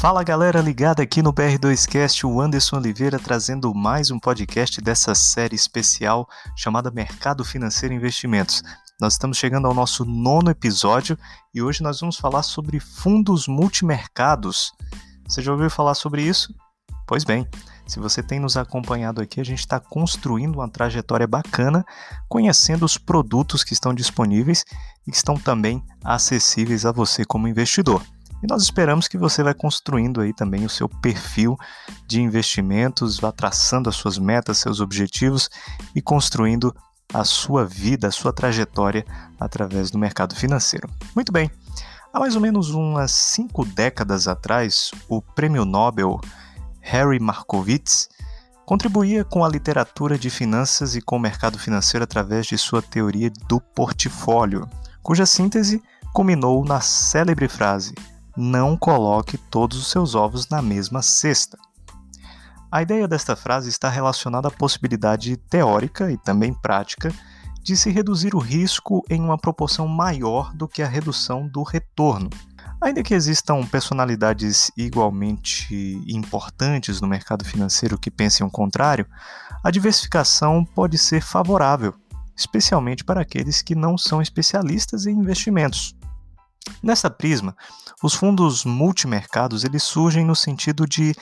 Fala galera ligada aqui no BR2Cast, o Anderson Oliveira trazendo mais um podcast dessa série especial chamada Mercado Financeiro e Investimentos. Nós estamos chegando ao nosso nono episódio e hoje nós vamos falar sobre fundos multimercados. Você já ouviu falar sobre isso? Pois bem, se você tem nos acompanhado aqui, a gente está construindo uma trajetória bacana, conhecendo os produtos que estão disponíveis e que estão também acessíveis a você como investidor. E nós esperamos que você vai construindo aí também o seu perfil de investimentos, vá traçando as suas metas, seus objetivos e construindo a sua vida, a sua trajetória através do mercado financeiro. Muito bem. Há mais ou menos umas cinco décadas atrás, o prêmio Nobel Harry Markowitz contribuía com a literatura de finanças e com o mercado financeiro através de sua teoria do portfólio, cuja síntese culminou na célebre frase: não coloque todos os seus ovos na mesma cesta. A ideia desta frase está relacionada à possibilidade teórica e também prática de se reduzir o risco em uma proporção maior do que a redução do retorno. Ainda que existam personalidades igualmente importantes no mercado financeiro que pensem o contrário, a diversificação pode ser favorável, especialmente para aqueles que não são especialistas em investimentos. Nessa prisma, os fundos multimercados eles surgem no sentido de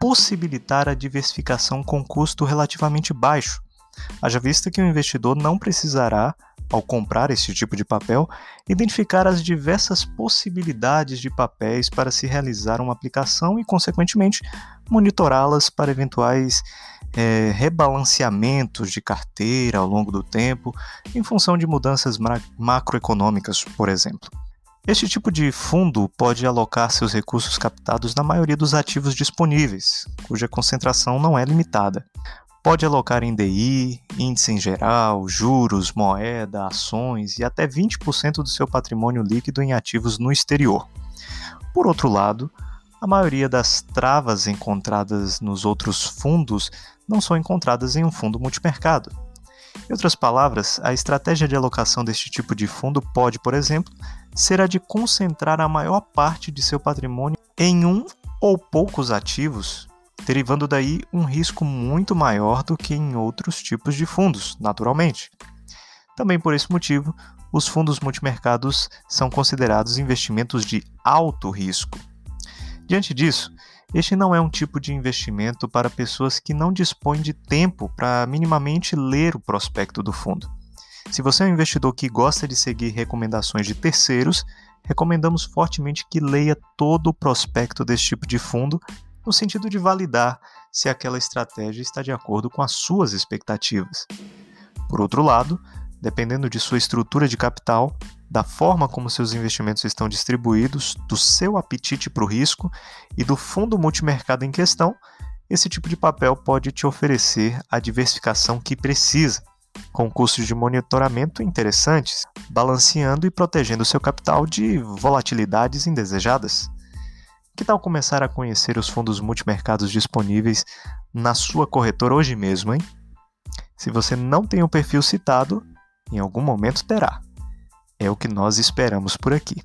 possibilitar a diversificação com custo relativamente baixo, haja vista que o investidor não precisará, ao comprar esse tipo de papel, identificar as diversas possibilidades de papéis para se realizar uma aplicação e, consequentemente, monitorá-las para eventuais é, rebalanceamentos de carteira ao longo do tempo, em função de mudanças macroeconômicas, por exemplo. Este tipo de fundo pode alocar seus recursos captados na maioria dos ativos disponíveis, cuja concentração não é limitada. Pode alocar em DI, índice em geral, juros, moeda, ações e até 20% do seu patrimônio líquido em ativos no exterior. Por outro lado, a maioria das travas encontradas nos outros fundos não são encontradas em um fundo multimercado. Em outras palavras, a estratégia de alocação deste tipo de fundo pode, por exemplo, ser a de concentrar a maior parte de seu patrimônio em um ou poucos ativos, derivando daí um risco muito maior do que em outros tipos de fundos, naturalmente. Também por esse motivo, os fundos multimercados são considerados investimentos de alto risco. Diante disso, este não é um tipo de investimento para pessoas que não dispõem de tempo para minimamente ler o prospecto do fundo. Se você é um investidor que gosta de seguir recomendações de terceiros, recomendamos fortemente que leia todo o prospecto desse tipo de fundo, no sentido de validar se aquela estratégia está de acordo com as suas expectativas. Por outro lado, dependendo de sua estrutura de capital, da forma como seus investimentos estão distribuídos, do seu apetite para o risco e do fundo multimercado em questão, esse tipo de papel pode te oferecer a diversificação que precisa, com custos de monitoramento interessantes, balanceando e protegendo seu capital de volatilidades indesejadas. Que tal começar a conhecer os fundos multimercados disponíveis na sua corretora hoje mesmo, hein? Se você não tem o perfil citado, em algum momento terá. É o que nós esperamos por aqui.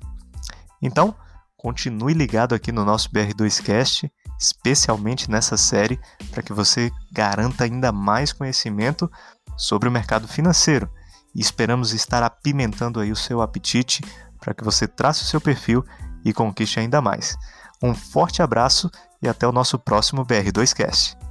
Então, continue ligado aqui no nosso BR2Cast, especialmente nessa série, para que você garanta ainda mais conhecimento sobre o mercado financeiro. E esperamos estar apimentando aí o seu apetite para que você trace o seu perfil e conquiste ainda mais. Um forte abraço e até o nosso próximo BR2Cast.